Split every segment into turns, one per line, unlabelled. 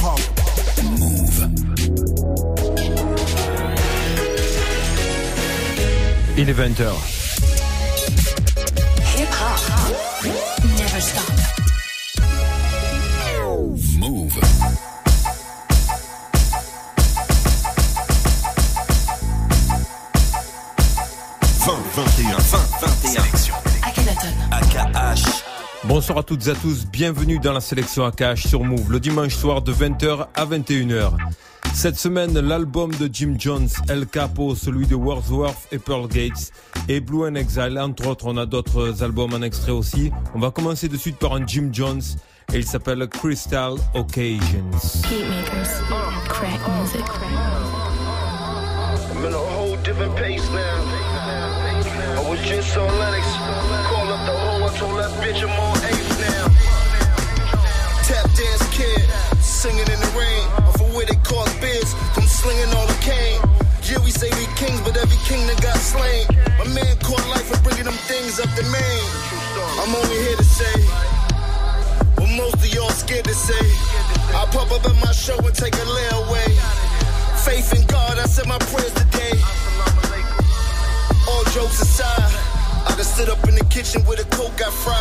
Move.
Il est 20h. Bonsoir à toutes et à tous, bienvenue dans la sélection AKH sur Move, le dimanche soir de 20h à 21h. Cette semaine, l'album de Jim Jones, El Capo, celui de Wordsworth et Pearl Gates, et Blue and Exile, entre autres, on a d'autres albums en extrait aussi. On va commencer de suite par un Jim Jones, et il s'appelle Crystal Occasions.
Beatmakers. Crack music.
I'm in a whole different pace now. I was just on Lennox. Call up the hoe, I told that bitch I'm on singing in the rain. Off of where they cause biz, from slinging all the cane. Yeah, we say we kings, but every king that got slain. My man caught life for bringing them things up the main. I'm only here to say. What most of y'all scared to say. I pop up at my show and take a lay away. Faith in God, I said my prayers today. All jokes aside, I done stood up in the kitchen where the coke got fried.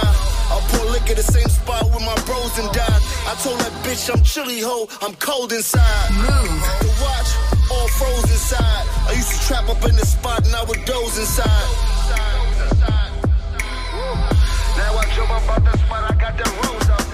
I pour liquor the same spot where my bros and died. I told that bitch I'm chilly ho, I'm cold inside.
Move.
The watch, all froze inside. I used to trap up in the spot and I would doze inside. Now I jump up out the spot, I got the rose outside.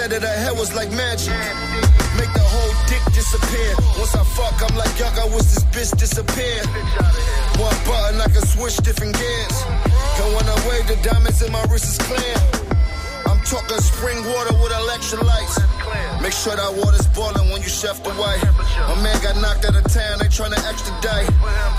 Said that her hair was like magic. Make the whole dick disappear. Once I fuck, I'm like, yuck, I wish this bitch disappeared. One button, I can switch different gears. I wave, the diamonds in my wrist is clear. I'm talking spring water with electrolytes. Make sure that water's boiling when you chef the white. My man got knocked out of town, they tryna extradite.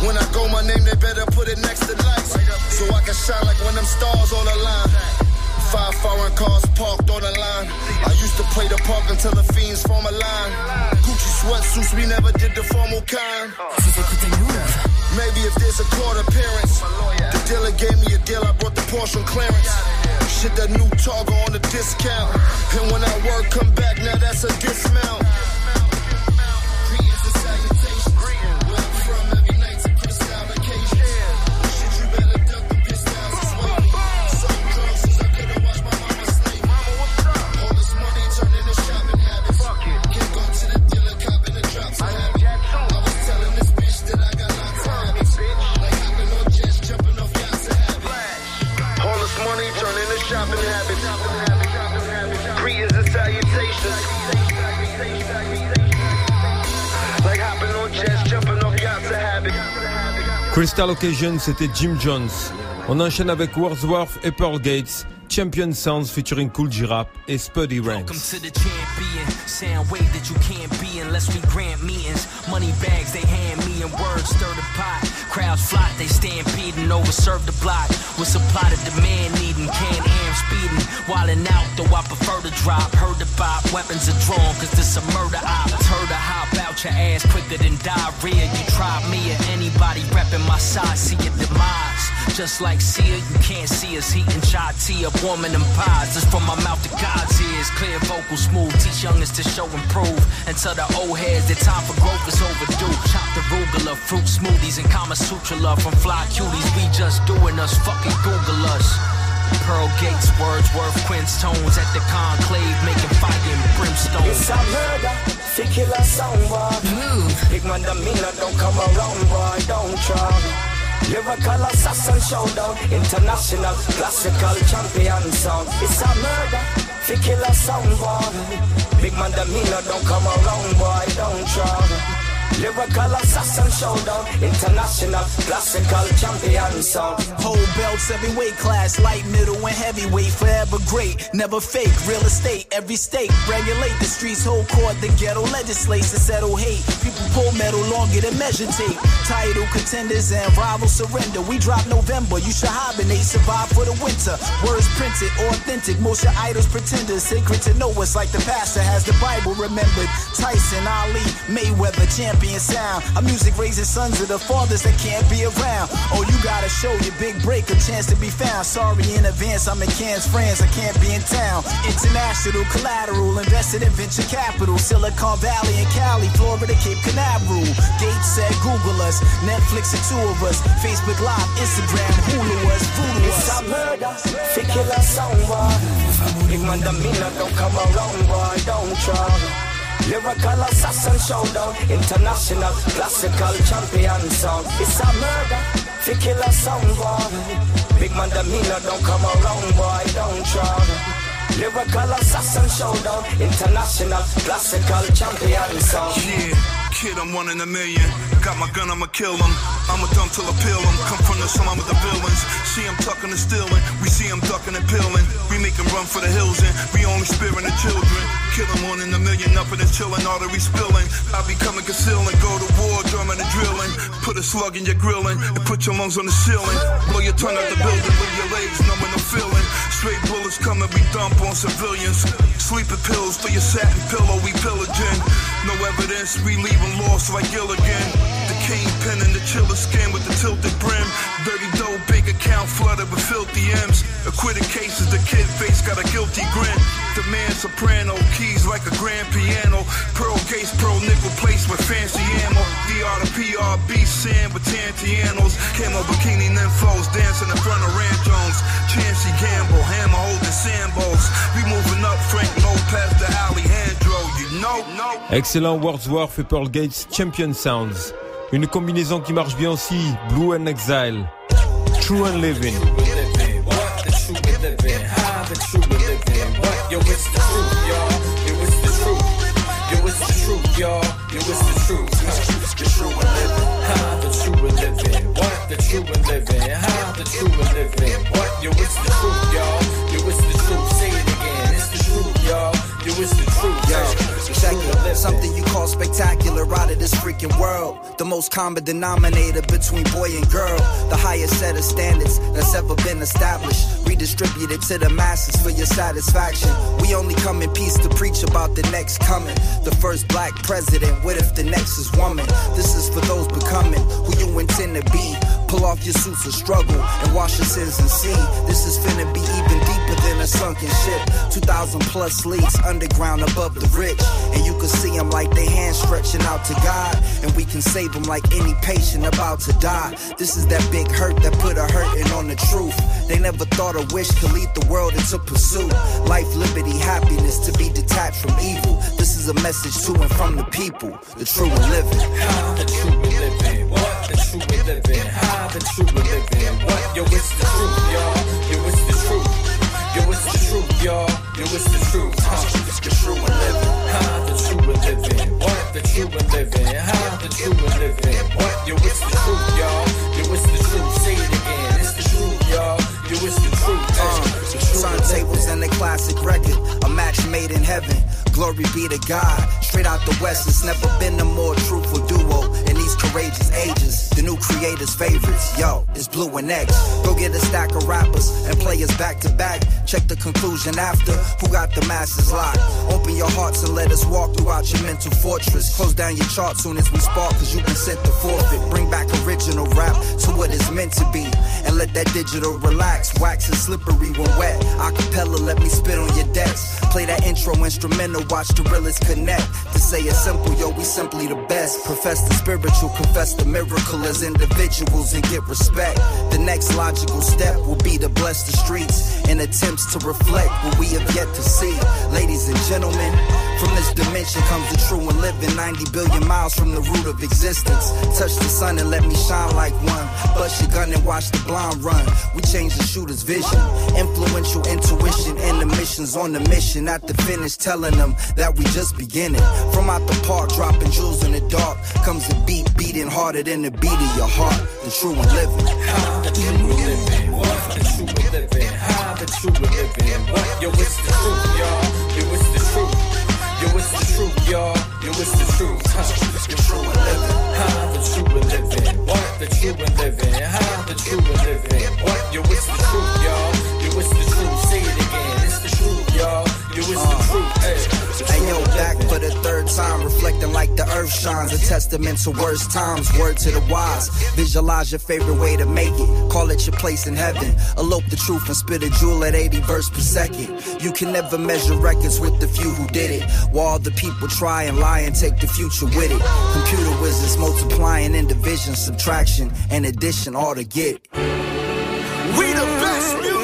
When I go, my name, they better put it next to lights. So I can shine like when them stars on the line. Five foreign cars parked on the line. I used to play the park until the fiends form a line. Gucci sweatsuits, we never did the formal kind. Maybe if there's a court appearance. The dealer gave me a deal, I brought the Porsche on clearance. Shit, that new Targa on the discount. And when that word come back, now that's a dismount. Crystal Occasion,
c'était Jim Jones. On enchaîne avec Wordsworth et Pearl Gates, Champion Sounds featuring Kool G Rap et Spuddy
Welcome to the champion. Sound wave that you can't be unless we grant meetings. Money bags they hand me and words stir the pot. Crowds flock, they stampeding over serve the block. With supply to demand needing, can am speeding. Wildin' out, though I prefer to drop. Heard the bop, weapons are drawn, cause this a murder op. Hop your ass quicker than diarrhea. You try me or anybody reppin' my side, see your demise. Just like Sia, you can't see us heating chai tea up warming them pies. It's from my mouth to God's ears. Clear vocal, smooth. Teach youngest to show improve. tell the old heads, their time for growth is overdue. Chop the rugula, fruit smoothies, and Kama Sutra love from fly cuties. We just doing us, fucking Google us. Pearl Gates, Wordsworth, Quince tones at the conclave, making fire and brimstone.
It's a murder, fi kill a soundboard.
Move.
Big man, the meaner don't come around, boy, don't try. Lyrical assassin showdown, international classical champion sound. It's a murder, fi kill a soundboard. Big man, the meaner don't come around, boy, don't try. Lyrical assassin showdown, international classical champion sound.
Hold belts every weight class, light, middle, and heavyweight, forever great, never fake. Real estate, every state, regulate the streets, hold court, the ghetto legislates to settle hate. People pull metal longer than measure tape. Title contenders and rivals surrender. We drop November, you should hibernate, survive for the winter. Words printed, authentic, most your idols pretenders. Sacred to know us like the pastor has the Bible remembered. Tyson, Ali, Mayweather, champion sound. Our music raising sons of the fathers that can't be around. Oh, you gotta show your big break a chance to be found. Sorry in advance, I'm in Cannes, France, I can't be in town. International collateral, invested in venture capital. Silicon Valley and Cali, Florida, Cape Canaveral. Gates said Google us, Netflix and two of us. Facebook Live, Instagram, Hulu us, Voodoo us.
sound the don't come boy, don't try. Lyrical assassin showdown, international classical champion sound. It's a murder, fi kill a sound boy. Big man, mina don't come around, boy, don't try. Lyrical assassin showdown, international classical champion sound.
Yeah, kid, I'm one in a million. Got my gun, I'ma kill him. I'ma dump till I peel him. Come from the slum with the villains. See him tucking and stealing. We see him ducking and peeling. We make him run for the hills and we only sparing the children. Kill him one in a million, up in the chillin', artery spilling. I be coming concealing, go to war, drumming and drilling. Put a slug in your grillin' and put your lungs on the ceiling. Blow your tongue out the building, leave your legs numbing the feeling. Straight bullets coming, we dump on civilians. Sleeping pills for your satin pillow, we pillaging. No evidence, we leaving lost like Gilligan. The kingpin and the chiller skin with the tilted brim. Dirty bank account flooded with filthy M's. Acquitted cases, the kid face got a guilty grin. The man soprano, keys like a grand piano. Pearl case, pearl nickel place with fancy ammo. DR to PRB, sand with Tantianos. Camo bikini nymphos, dancing in front of Ranchons. Chancey Gamble, hammer holding sandbows. We moving up, Frank Lopez to Alejandro, you know, no.
Excellent Wordsworth et Pearl Gates Champion Sounds. Une combinaison qui marche bien aussi, Blue and Exile. True and Living.
yo it's the truth, y'all, yo it's the truth, yo it's the truth, y'all, yo it's the truth, the true we living, the true what the true the true what yo it's the truth, y'all, yo it's the truth, say it again, it's the truth, y'all, yo it's the truth, y'all.
Check it. Something you call spectacular out of this freaking world. The most common denominator between boy and girl. The highest set of standards that's ever been established. Redistributed to the masses for your satisfaction. We only come in peace to preach about the next coming. The first black president. What if the next is woman? This is for those becoming who you intend to be. Pull off your suits of struggle and wash your sins and see. This is finna be even deeper than a sunken ship. 2,000 plus leagues underground above the rich. And you can see them like they hands stretching out to God. And we can save them like any patient about to die. This is that big hurt that put a hurting on the truth. They never thought a wish could lead the world into pursuit. Life, liberty, happiness to be detached from evil. This is a message to and from the people. The true living.
How the true living, what the true living, how the true living, what yo it's the truth, y'all, yo it's the truth, yo it's the truth, y'all, yo it's the truth, huh? The true we living, how the true we living, what? The true we living, how the true we living, what? Yo it's the truth, y'all, yo it's the truth, say it again, it's the truth, y'all, yo it's the truth, uh, the true
Turntables and a classic record, a match made in heaven. Glory be to God. Straight out the West, it's never been a more truthful duo courageous ages. The new creators' favorites, yo, it's Blue and X. Go get a stack of rappers and play us back to back. Check the conclusion after. Who got the masses locked? Open your hearts and let us walk throughout your mental fortress. Close down your chart soon as we spark, cause you've been sent to forfeit. Bring back original rap to what it's meant to be. And let that digital relax. Wax is slippery when wet. Acapella, let me spit on your decks. Play that intro instrumental, watch the realest connect. To say it simple, yo, we simply the best. Profess the spiritual, confess the miracle as individuals and get respect. The next logical step will be to bless the streets in attempts to reflect what we have yet to see. Ladies and gentlemen, from this dimension comes the true and living 90 billion miles from the root of existence. Touch the sun and let me shine like one. Bust your gun and watch the blind run. We change the shooter's vision. Influential intuition and the missions on the mission at the finish, telling them that we just beginning. From out the park, dropping jewels in the dark, comes a beat beating harder than the beat of your heart. The true and living.
The true and living. What? The true and living. How the true and living. What? Yo, it's the truth, y'all. Yo, it's the truth, y'all. Yo, it's the truth. Huh? The true and living. How the true and living. What? The true and living. How the true and living. What? Yo, it's the truth, y'all. Yo, it's the truth. Say it again. It's yo,
back for the third time, reflecting like the earth shines. A testament to worst times, word to the wise. Visualize your favorite way to make it. Call it your place in heaven. Elope the truth and spit a jewel at 80 verse per second. You can never measure records with the few who did it. While the people try and lie and take the future with it. Computer wizards multiplying in division, subtraction, and addition, all to get.
We the best music.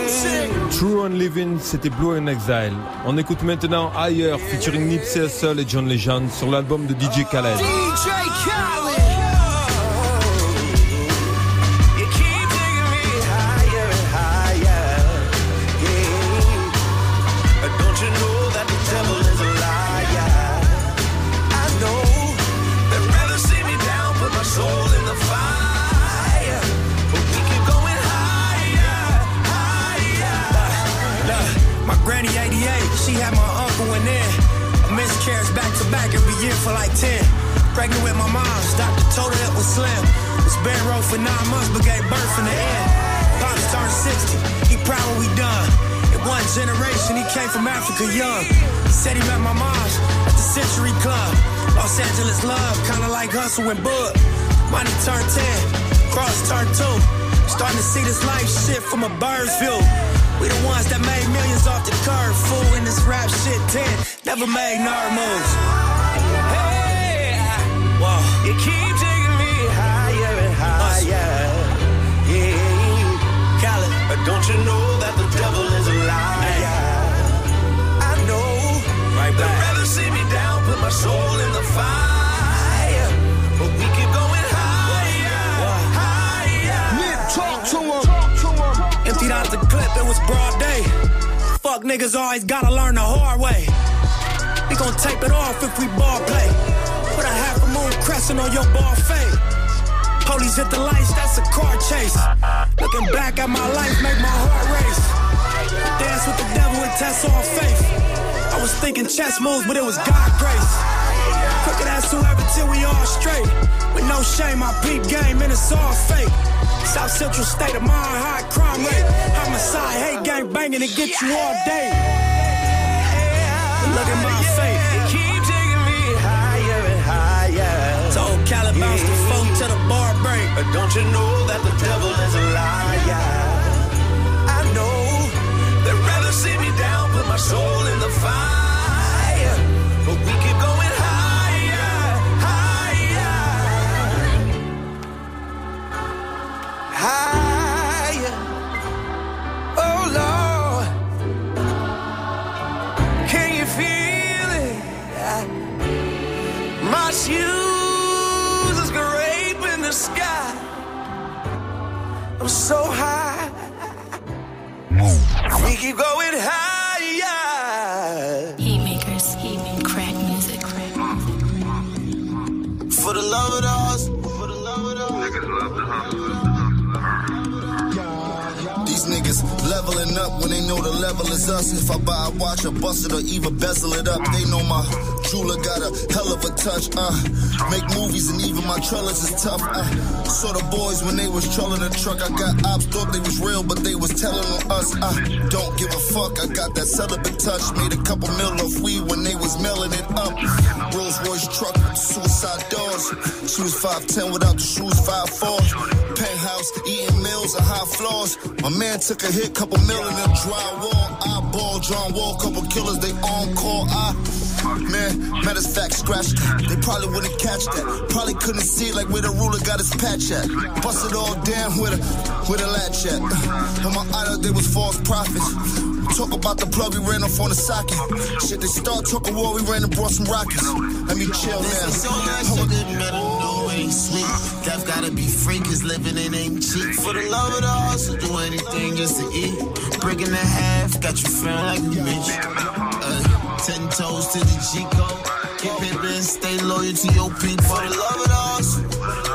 True and Living, c'était Blue in Exile. On écoute maintenant Ailleurs, featuring Nipsey Hussle et John Legend sur l'album de DJ Khaled.
DJ Khaled.
For like 10. Pregnant with my mom's, doctor told her it was slim. Was bed row for nine months, but gave birth in the end. Pops turned 60, he proud when we done. In one generation, he came from Africa young. Said he met my mom's at the Century Club. Los Angeles love, kinda like Hustle and Bud. Money turned 10, cross turned 2. Starting to see this life shit from a bird's view. We the ones that made millions off the curve, fool in this rap shit 10. Never made nerd moves. Niggas always gotta learn the hard way. We gon' tape it off if we ball play. Put a half a moon crescent on your ball fade. Police hit the lights, that's a car chase. Looking back at my life, make my heart race. Dance with the devil and test all faith. I was thinking chess moves, but it was God grace. Crooked ass whoever till we all straight. With no shame, I peep game and it's all fake. South Central state of mind, high crime rate. Homicide, hate gang banging to get you all day. Look at bounce the phone to the bar break.
But don't you know that the devil is a liar? I know they'd rather see me down, put my soul in the fire. But we keep going higher, higher, higher.
Level is us. If I buy a watch, I bust it or even bezel it up. They know my jeweler got a hell of a touch. Uh, make movies and even my trellis is tough. Uh, saw the boys when they was trolling the truck. I got ops thought they was real, but they was telling on us. Uh, don't give a fuck. I got that celibate touch. Made a couple mil off weed when they was mailing it up. Rolls Royce truck suicide doors. She was 5'10 without the shoes, 5'4. Penthouse, eating meals and high floors. My man took a hit, couple mil in drywall. Eyeball, John Wall, couple killers, they on call. I, man, matter of fact, scratched that. They probably wouldn't catch that. Probably couldn't see like where the ruler got his patch at. Busted all down with a, with a latch at. On my idol, they was false prophets. Talk about the plug, we ran off on the socket. Shit, they start talking war, we ran and brought some rockets. Let me chill now.
Ain't sweet. Death gotta be free, cause living it ain't cheap. For the love of the hustle, do anything just to eat. Breaking the half, got you feeling like a bitch. Uh, ten toes to the G code. Keep paper and stay loyal to your people. For the love of the hustle,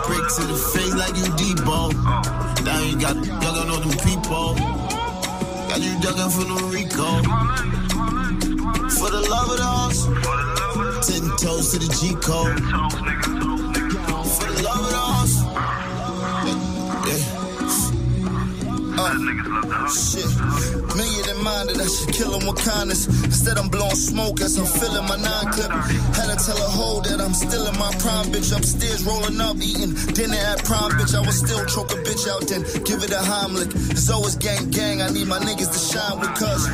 break to the face like you Debo. Now you got ducking on them people. Got you ducking for the Rico. For the love of the hustle, ten toes to the G code. Uh, shit. Million in mind that I should kill him with kindness. Instead, I'm blowing smoke as I'm filling my nine clip. Had to tell a hoe that I'm still in my prime, bitch. Upstairs rolling up, eating dinner at prime, bitch. I would still choke a bitch out, then give it a Heimlich. It's always gang, gang. I need my niggas to shine with because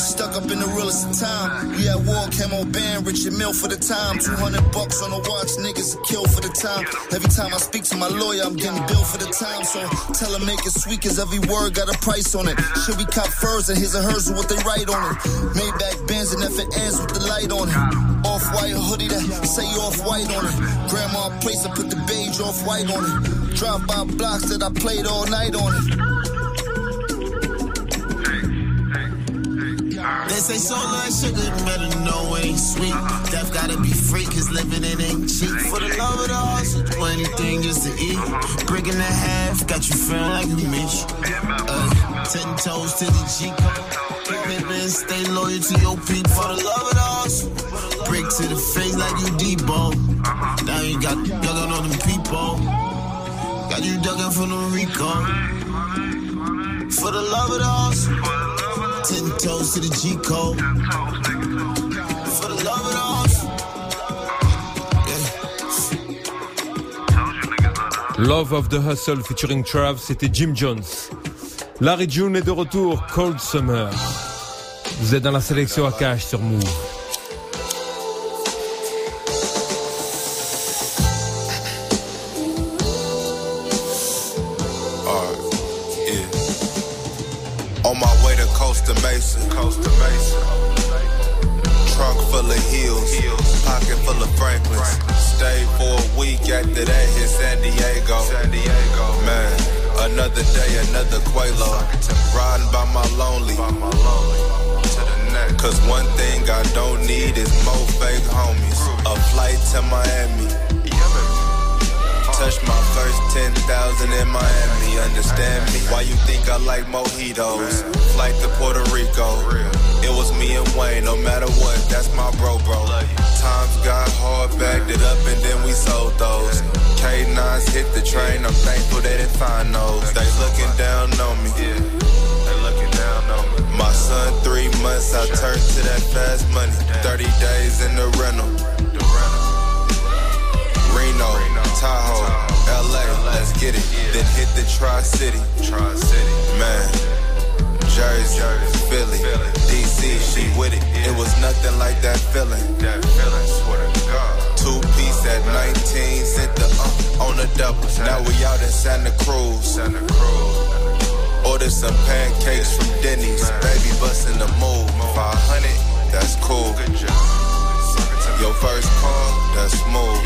stuck up in the realest of time. We at war, camo band, Richard Mille for the time. 200 bucks on the watch, niggas kill for the time. Every time I speak to my lawyer, I'm getting billed for the time. So tell him make it sweet, cause every word got a price on it. Should we cop furs and his or hers with what they write on it? Maybach Benz and FNs with the light on it. Off white hoodie that say off white on it. Grandma place, I put the beige off white on it. Drive by blocks that I played all night on it. They say so much sugar, better know it ain't sweet. Death gotta be free, cause living it ain't cheap. For the love of the hustle, do anything just to eat. Breaking the half, got you feeling like you Mitch. Uh, ten toes to the G and stay loyal to your people. For the love of the hustle, break to the face like you Debo. Now you got ducking on them people. Got you ducking from the Rico. For the love of the hustle. Love of the hustle.
Love of the Hustle featuring Trav, c'était Jim Jones. Larry June est de retour, Cold Summer. Vous êtes dans la sélection à cash sur Move.
One thing I don't need is more fake homies. A flight to Miami. Touch my first 10,000 in Miami, understand me? Why you think I like mojitos? Flight to Puerto Rico. It was me and Wayne, no matter what, that's my bro, bro. Times got hard, backed it up, and then we sold those. K9s hit the train, I'm thankful they didn't find those. They looking down on me. My son, three months, I turned to that fast money. 30 days in the rental. Reno, Tahoe, LA, let's get it. Then hit the Tri City. Man. Jersey, Philly, DC, she with it. It was nothing like that feeling. That feeling, swear to God. Two piece at 19, sent the uh, on the double. Now we out in Santa Cruz. Santa Cruz. Ordered some pancakes from Denny's. Baby bustin' the move. 500, that's cool. Your first call, that's smooth.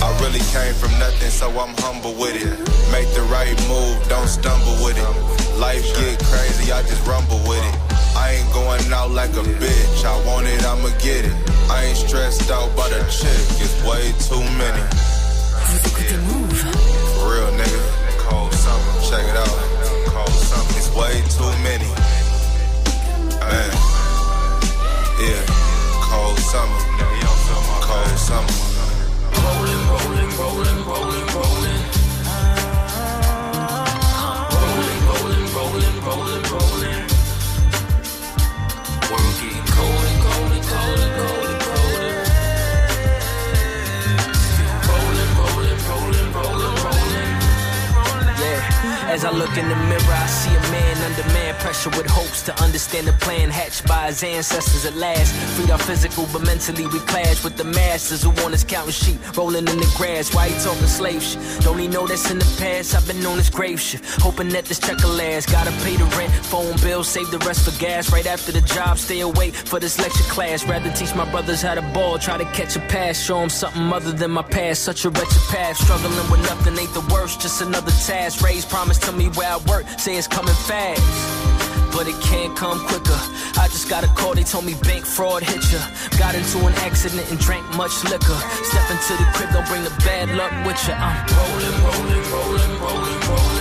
I really came from nothing, so I'm humble with it. Make the right move, don't stumble with it. Life get crazy, I just rumble with it. I ain't going out like a bitch. I want it, I'ma get it. I ain't stressed out by the chick, it's way too many. For real, nigga. Cold summer, check it out. Way too many. Man, yeah, cold summer, cold summer.
Rolling, rolling, rolling. Understand the plan hatched by his ancestors at last. Freed our physical, but mentally we clash with the masters who want us counting sheep, rolling in the grass. Why he talking slave shit? Don't he know that's in the past? I've been on this grave shit, hoping that this check will last. Gotta pay the rent, phone bill, save the rest for gas. Right after the job, stay awake for this lecture class. Rather teach my brothers how to ball, try to catch a pass, show them something other than my past. Such a wretched path, struggling with nothing ain't the worst, just another task. Raise promise to me where I work, say it's coming fast. But it can't come quicker. I just got a call, they told me bank fraud hit ya. Got into an accident and drank much liquor. Step into the crib, don't bring the bad luck with ya. I'm rolling, rolling, rolling, rolling, rolling.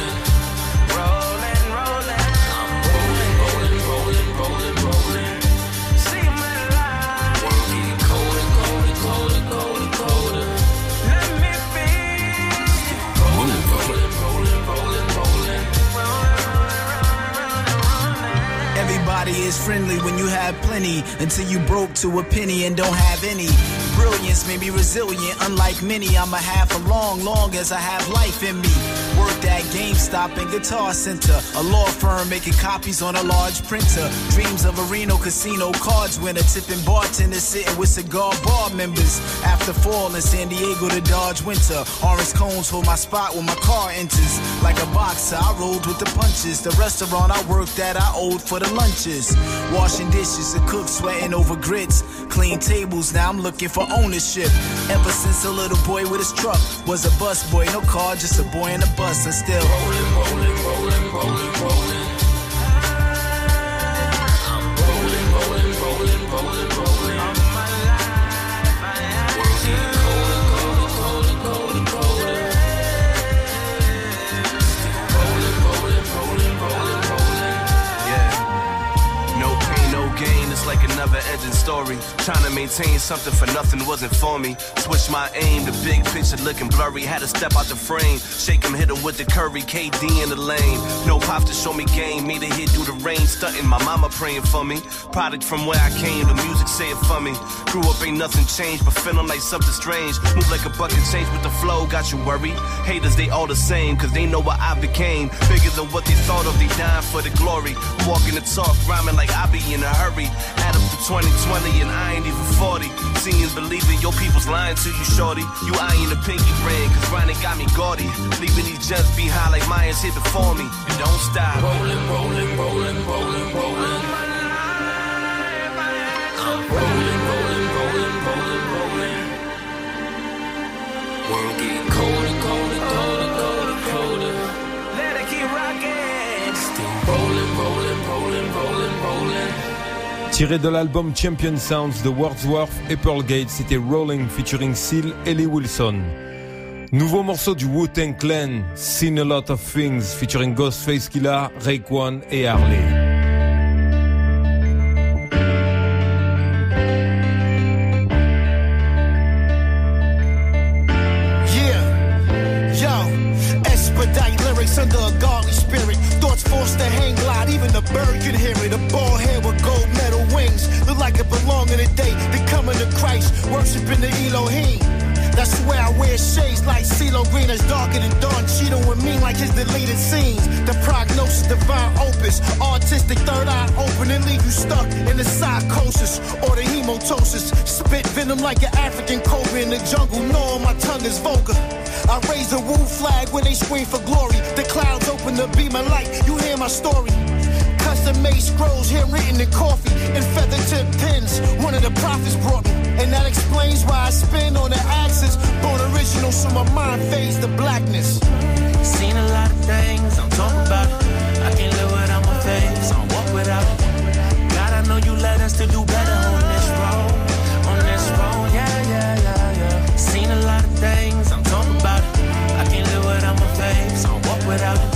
Is friendly when you have plenty until you broke to a penny and don't have any. Brilliance made me resilient, unlike many. I'm a half a long, long as I have life in me. Worked at GameStop and Guitar Center, a law firm making copies on a large printer. Dreams of a Reno casino cards winner, tipping bartenders sitting with cigar bar members. After fall in San Diego to dodge winter, orange cones hold my spot when my car enters. Like a boxer, I rolled with the punches. The restaurant I worked at, I owed for the lunches. Washing dishes, a cook sweating over grits. Clean tables, now I'm looking for ownership. Ever since a little boy with his truck was a bus boy, no car, just a boy in a bus, and still rolling, rolling, rolling, rolling, rolling.
Never ending story. Trying to maintain something for nothing wasn't for me. Switched my aim, the big picture looking blurry. Had to step out the frame. Shake him, hit him with the curry. KD in the lane. No pops to show me game. Made a hit through the rain. Stunting my mama praying for me. Product from where I came. The music say it for me. Grew up, ain't nothing changed, but feeling like something strange. Move like a bucket change with the flow. Got you worried. Haters, they all the same. Cause they know what I became. Bigger than what they thought of. They dying for the glory. Walking the talk, rhyming like I be in a hurry. Add up to 2020 and I ain't even 40. Seeing, believing your people's lying to you, shorty. You eyeing the pinky ring, cause grinding got me gaudy. Leaving these gems behind like Mayans here before me. And don't stop.
Rolling, rolling, rolling, rolling, rolling. I'm rolling, rolling, rolling, rolling, rolling. World getting colder, colder, colder, colder, colder. Let it keep rocking. Still rolling, rolling, rolling, rolling, rolling.
Tiré de l'album Champion Sounds de Wordsworth et Pearl Gates, c'était Rolling featuring Seal Ellie Wilson. Nouveau morceau du Wu-Tang Clan, Seen a Lot of Things featuring Ghostface Killa, Raekwon et Harley.
Yeah, yo, expedite lyrics under a godly spirit. Thoughts forced to hang glide, even the bird can hear it. That's where I wear shades like CeeLo Green is darker than Don Cheadle and mean like his deleted scenes. The prognosis, divine opus, artistic third eye open and leave you stuck in the psychosis or the hemotosis. Spit venom like an African cobra in the jungle. No, my tongue is vulgar. I raise the woo flag when they scream for glory. The clouds open to be my light. You hear my story. Custom made scrolls handwritten in coffee and feather tip pens. One of the prophets brought me. And that explains why I spin on the axis. Born original, so my mind fades to blackness.
Seen a lot of things, I'm talking about it. I can't live without my face, I don't walk without it. God, I know you led us to do better on this road. On this road, yeah, yeah, yeah, yeah. Seen a lot of things, I'm talking about it. I can't live without my face, I don't walk without it.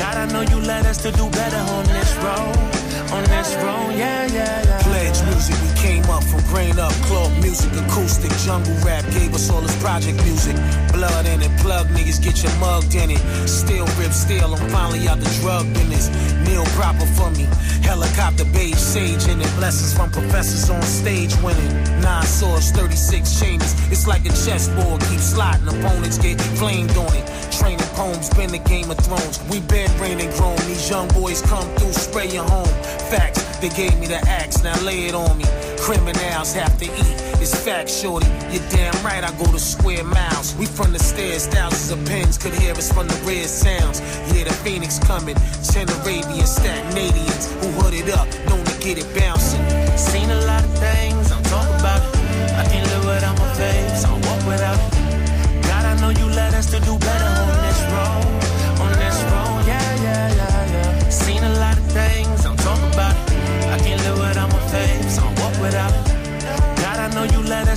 God, I know you led us to do better on this road. On this road, yeah, yeah, yeah.
Pledge music, we came up from grain up, club music, acoustic, jungle rap, gave us all this project music. Blood in it, plug niggas, get your mugged in it. Still rip, still, I'm finally out the drug business. Meal proper for me, helicopter beige, sage in it. Blessings from professors on stage winning. Nine swords, 36 chambers, it's like a chessboard, keep slotting, opponents get flamed on it. Training poems, been the Game of Thrones. We been reigning grown. These young boys come through, spray your home. Facts, they gave me the axe, now lay it on me. Criminals have to eat. It's fact, shorty. You're damn right, I go to square miles. We from the stairs, thousands of pins could hear us from the red sounds. Yeah, the Phoenix coming. Ten Arabians, Stagnadians who hooded up, known to get it bouncing.
Seen a lot of things, I'm talking about it. I can't live without my faith, I walk without it. God, I know you led us to do better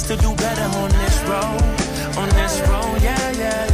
to do better on this road, on this road, yeah, yeah.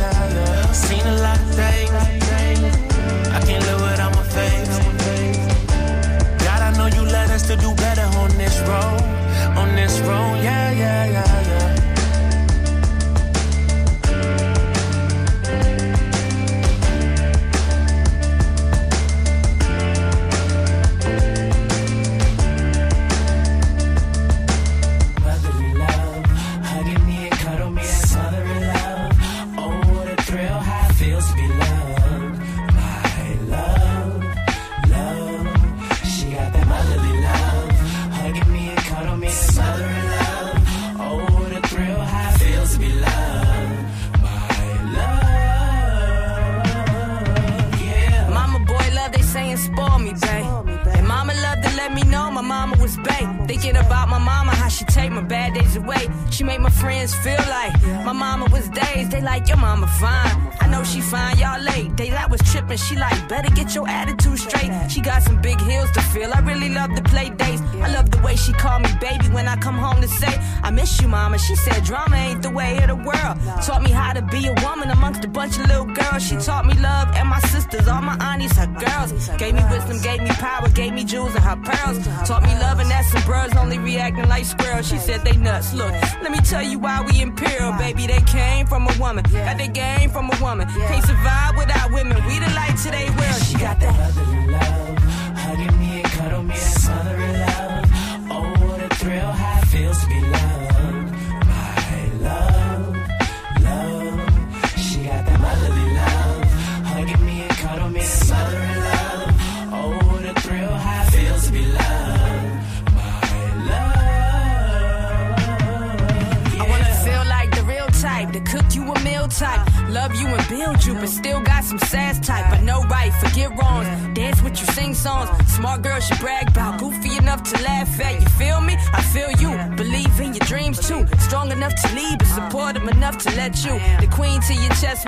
My
bad away. She made my friends feel like my mama was dazed. They like your mama fine. I know she fine, y'all late. Days I was tripping, she like better get your attitude straight. She got some big heels to fill. I really love to play dates. I love the way she called me baby when I come home to say I miss you, mama. She said drama ain't the way of the world. Taught me how to be a woman amongst a bunch of little girls. She taught me love and my sisters, all my aunties, her girls. Gave me wisdom, gave me power, gave me jewels and her pearls. Taught me love and that some birds only reacting like squirrels. She said they nuts. Look, let me tell you why we imperial, baby. They came from a woman, got they game from a woman. Can't survive without women. We the light to their world. She got that.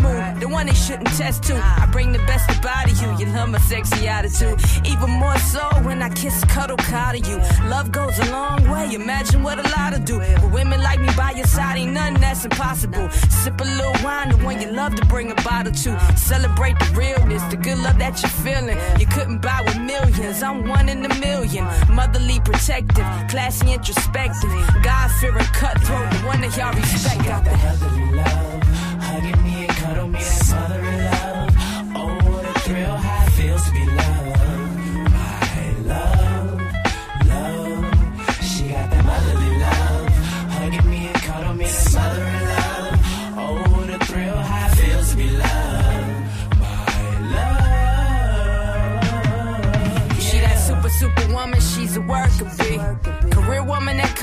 Move. The one they shouldn't test to. I bring the best about you. You love my sexy attitude. Even more so when I kiss, cuddle, coddle you. Love goes a long way. Imagine what a lot to do. But women like me by your side, ain't nothing that's impossible. Sip a little wine, the one you love to bring a bottle to. Celebrate the realness, the good love that you're feeling. You couldn't buy with millions. I'm one in a million. Motherly protective, classy introspective. God fearing cutthroat, the one that y'all respect. Got that.
Me,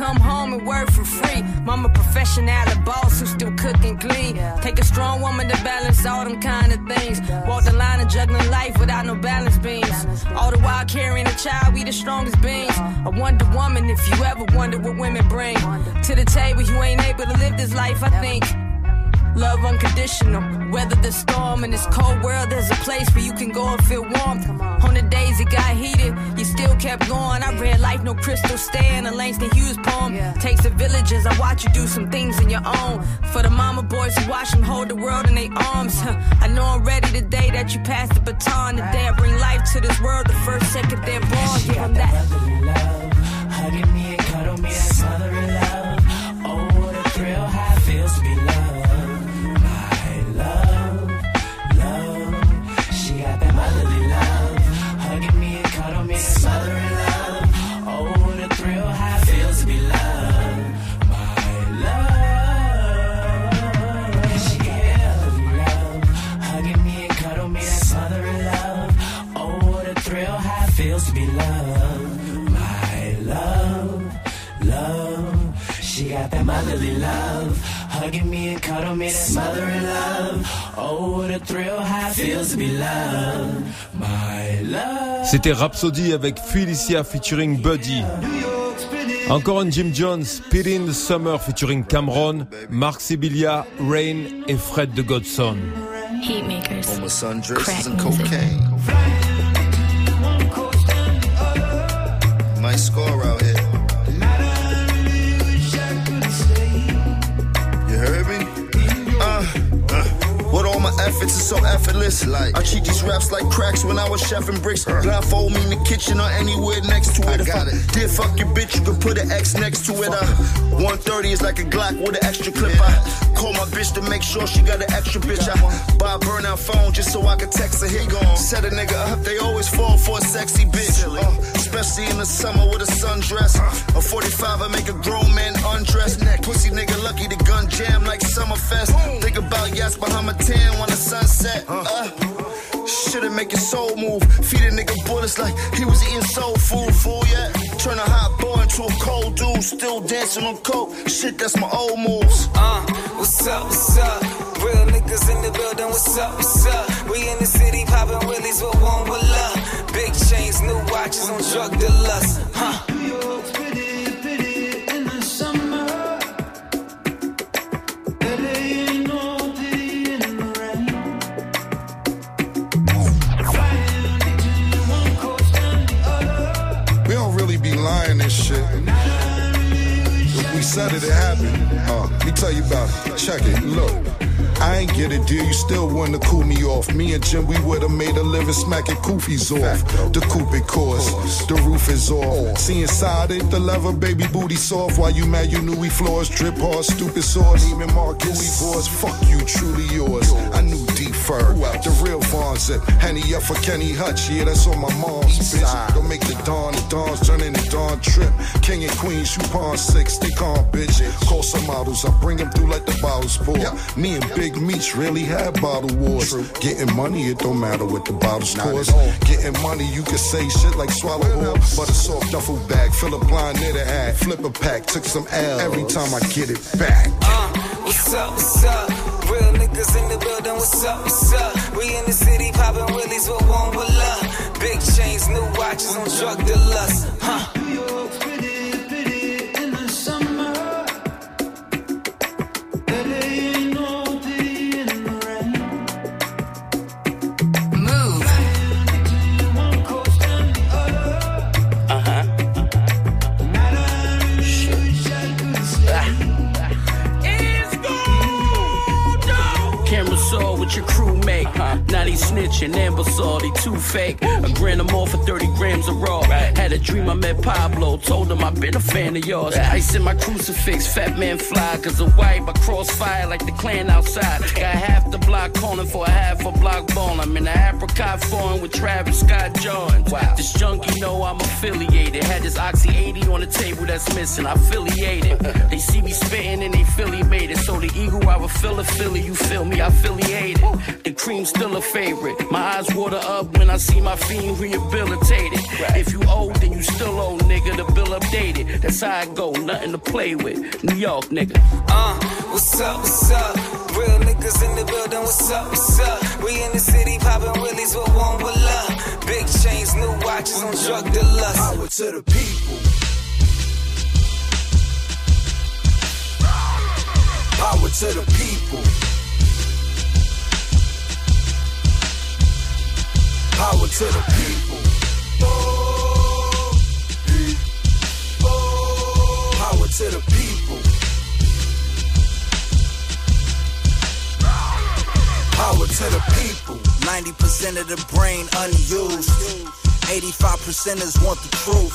come home and work for free. Mama professional, a boss who still cook and clean. Take a strong woman to balance all them kind of things. Walk the line of juggling life without no balance beams. All the while carrying a child, we the strongest beings. A wonder woman, if you ever wonder what women bring to the table, you ain't able to live this life, I think. Love unconditional. Weather the storm in this cold world, there's a place where you can go and feel warm. On the days it got heated, you still kept going. I read Life No Crystal Stay in a Langston Hughes poem. Takes a village as I watch you do some things in your own. For the mama boys who watch them hold the world in their arms. I know I'm ready the day that you pass the baton. The day I bring life to this world, the first second they're born. Give them that.
That motherly love. Hugging me and cuddle me, that's motherly love. Oh, what a thrill, how it feels to be loved. My love.
C'était Rhapsody avec Felicia featuring Buddy. Encore un Jim Jones, Pit in the Summer featuring Cameron, Mark Sibilia, Rain et Fred de Godson.
Heatmakers. Crack
and cocaine. Might score out here. All my efforts, it's so effortless. Like I treat these raps like cracks when I was chefing bricks. Blindfold me in the kitchen or anywhere next to it. I got it. Did fuck your bitch, you can put an X next to it. Uh, 130 is like a Glock with an extra clip. I call my bitch to make sure she got an extra bitch. I buy a burnout phone just so I can text her. Here gone. Set a nigga up, they always fall for a sexy bitch. Uh, especially in the summer with a sundress. A 45, I make a grown man undress. Pussy nigga lucky the gun jam like Summerfest. Think behind my tan when the sunset. Uh, Shit'll make your soul move. Feed a nigga bullets like he was eating soul food. Fool, yeah. Turn a hot boy into a cold dude. Still dancing on coke. Shit, that's my old moves.
Uh, what's up, what's up? Real niggas in the building, what's up, what's up? We in the city popping willies with one with love. Big chains, new watches on drug dealers, huh?
Lying and shit. If we said it, it happened. Uh, let me tell you about it. Check it. Look. I ain't get a deal, you still wanna cool me off. Me and Jim, we would've made a living smacking koofies off. The coupe it course, the roof is off. See inside it, the leather, baby booty soft. While you mad, you knew we floors, drip hard, stupid sauce. Even Marcus, we boys, fuck you, truly yours. I knew defer, the real Vaughn zip. Henny up for Kenny Hutch, yeah, that's on my mom's bitch. Don't make the dawn, the dawn's turn the dawn trip. King and queen, shoot pawn six, they calm bitch. Call some models, I bring them through like the bottles pour. Me and Big Meech really had bottle wars. Getting money, it don't matter what the bottles cost. Getting money, you can say shit like swallow whore. But a soft duffel bag, fill a blind near the hat. Flip a pack, took some L. Every time I get it back.
Uh, what's up, what's up? Real niggas in the building, what's up, what's up? We in the city popping willies with one with love. Big chains, new watches on drug dealers, huh?
Too fake. I grand them all for 30 grams of raw. Dream I met Pablo, told him I've been a fan of yours. Ice in my crucifix, fat man fly, cause a wipe, I crossfire like the clan outside. Got half the block calling for a half a block ball. I'm in the apricot foreign with Travis Scott John. This junkie know I'm affiliated. Had this Oxy 80 on the table that's missing. I affiliated. They see me spitting and they Philly made it. So the eagle, I would feel a Philly, you feel me? I affiliated. The cream's still a favorite. My eyes water up when I see my fiend rehabilitated. If you old, then you still old, nigga. The bill updated. That's how I go. Nothing to play with. New York, nigga.
Uh, what's up, what's up? Real niggas in the building, what's up, what's up? We in the city popping willies with one with love. Big chains, new watches on drug dealers.
Power to the people. Power to the people. Power to the people. To the people. Power to the people. 90% of the brain unused. 85 percenters want the truth.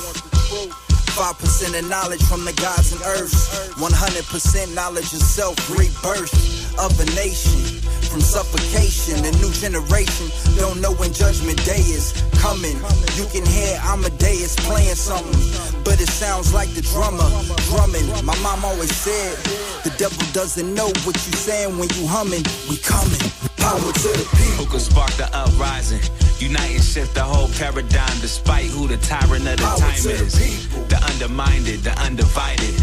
5% of knowledge from the gods and earths. 100% knowledge of self rebirth of a nation. From suffocation, the new generation don't know when judgment day is coming. You can hear Amadeus playing something, but it sounds like the drummer drumming. My mom always said, the devil doesn't know what you saying when you humming. We coming. Power to the people.
Who could spark the uprising? Unite and shift the whole paradigm despite who the tyrant of the
Power
time
to the
is. The undermined, the undivided.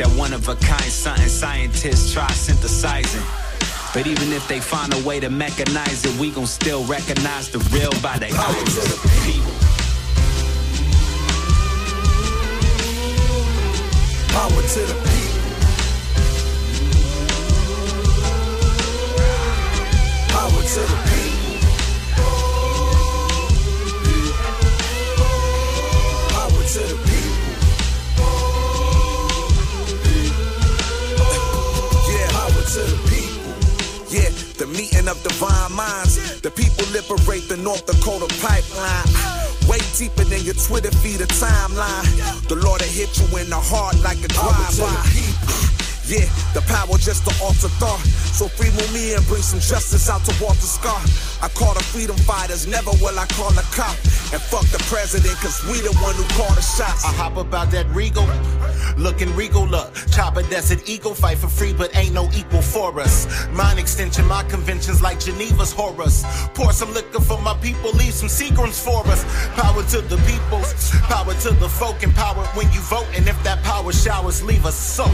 That one of a kind something scientists try synthesizing. But even if they find a way to mechanize it, we gon' still recognize the real by the people.
Power to the people. Power to the people.
Meeting of divine minds. The people liberate the North Dakota pipeline. Way deeper than your Twitter feed or timeline. The Lord will hit you in the heart like a drive-by. Yeah, the power just to alter thought. So free me and bring some justice out to Walter Scott. I call the freedom fighters, never will I call a cop. And fuck the president, cause we the one who call the shots.
I hop about that regal, looking regal up. Chopper that's an eagle, fight for free, but ain't no equal for us. Mind extension, my conventions like Geneva's horrors. Pour some liquor for my people, leave some Seagrams for us. Power to the peoples, power to the folk, and power when you vote. And if that power showers, leave us so.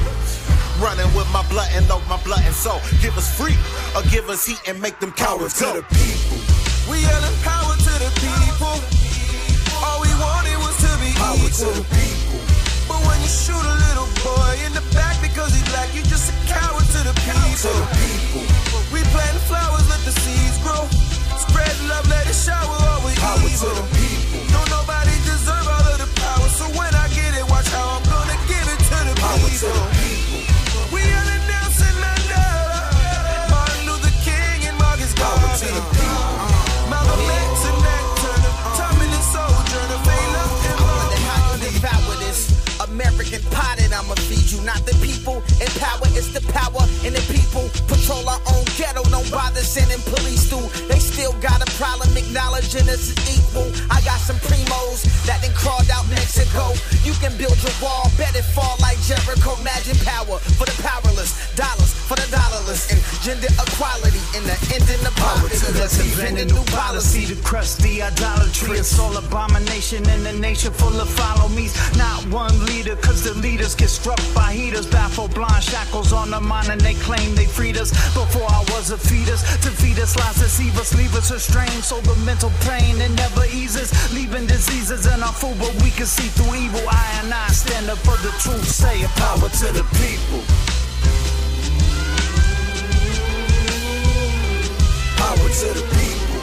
Running with my blood and load my blood and soul. Give us free or give us heat and make them cowards
Power to
go.
the people.
We yelling power to the people. All we wanted was to be
Power to the people.
But when you shoot a little boy in the back because he's black, you just a coward to the people.
To the people.
We plant flowers, let the seeds grow. Spread love, let it shower
power,
it's the power and the people. Patrol our own ghetto, don't bother sending police through. They still got a problem acknowledging us as equal. I got some primos that then crawled out Mexico. You can build your wall, bet it fall like Jericho. Imagine power for the powerless, dollars for the dollarless, and gender equality in the ending of poverty.
Let's invent a new policy to crush the idolatry. It's all abomination in a nation full of follow me's. Not one leader, cause the leaders get struck by heaters. Baffled blind shackles on the mind and they claim they freed us. Before I was a fetus, to feed us lies, deceive us, leave us restrained. So the mental pain it never eases. Leaving diseases in our food, but we can see through evil. I and I stand up for the truth, say a power to the people.
Power to the people.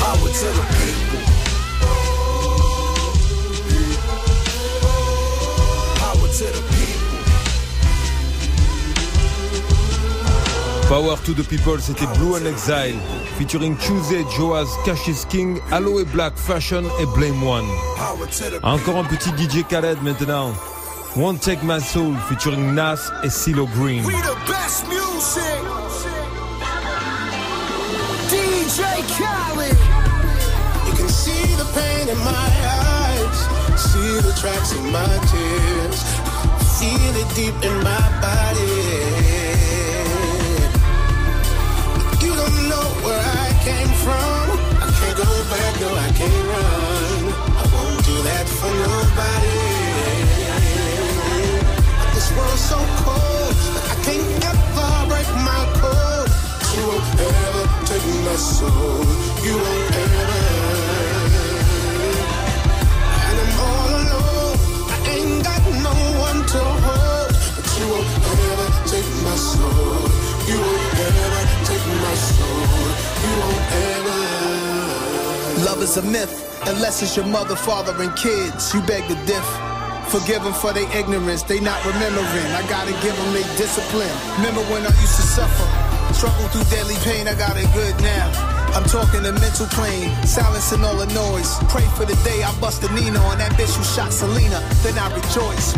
Power to the people. Power to the People,
c'était Blue and Exile, featuring Tuesday, Joaz, Cassius King, Aloe Black, Fashion et Blame One. Encore un petit DJ Khaled maintenant. Won't Take My Soul, featuring Nas et CeeLo Green.
We the best music. DJ Khaled.
You can see the pain in my eyes, see the tracks in my tears, feel it deep in my my.
Love is a myth, unless it's your mother, father, and kids. You beg to differ. Forgive them for their ignorance, they not remembering. I gotta give them their discipline. Remember when I used to suffer? Struggle through deadly pain, I got it good now. I'm talking the mental plane, silencing all the noise. Pray for the day I bust a Nina on that bitch who shot Selena, then I rejoice.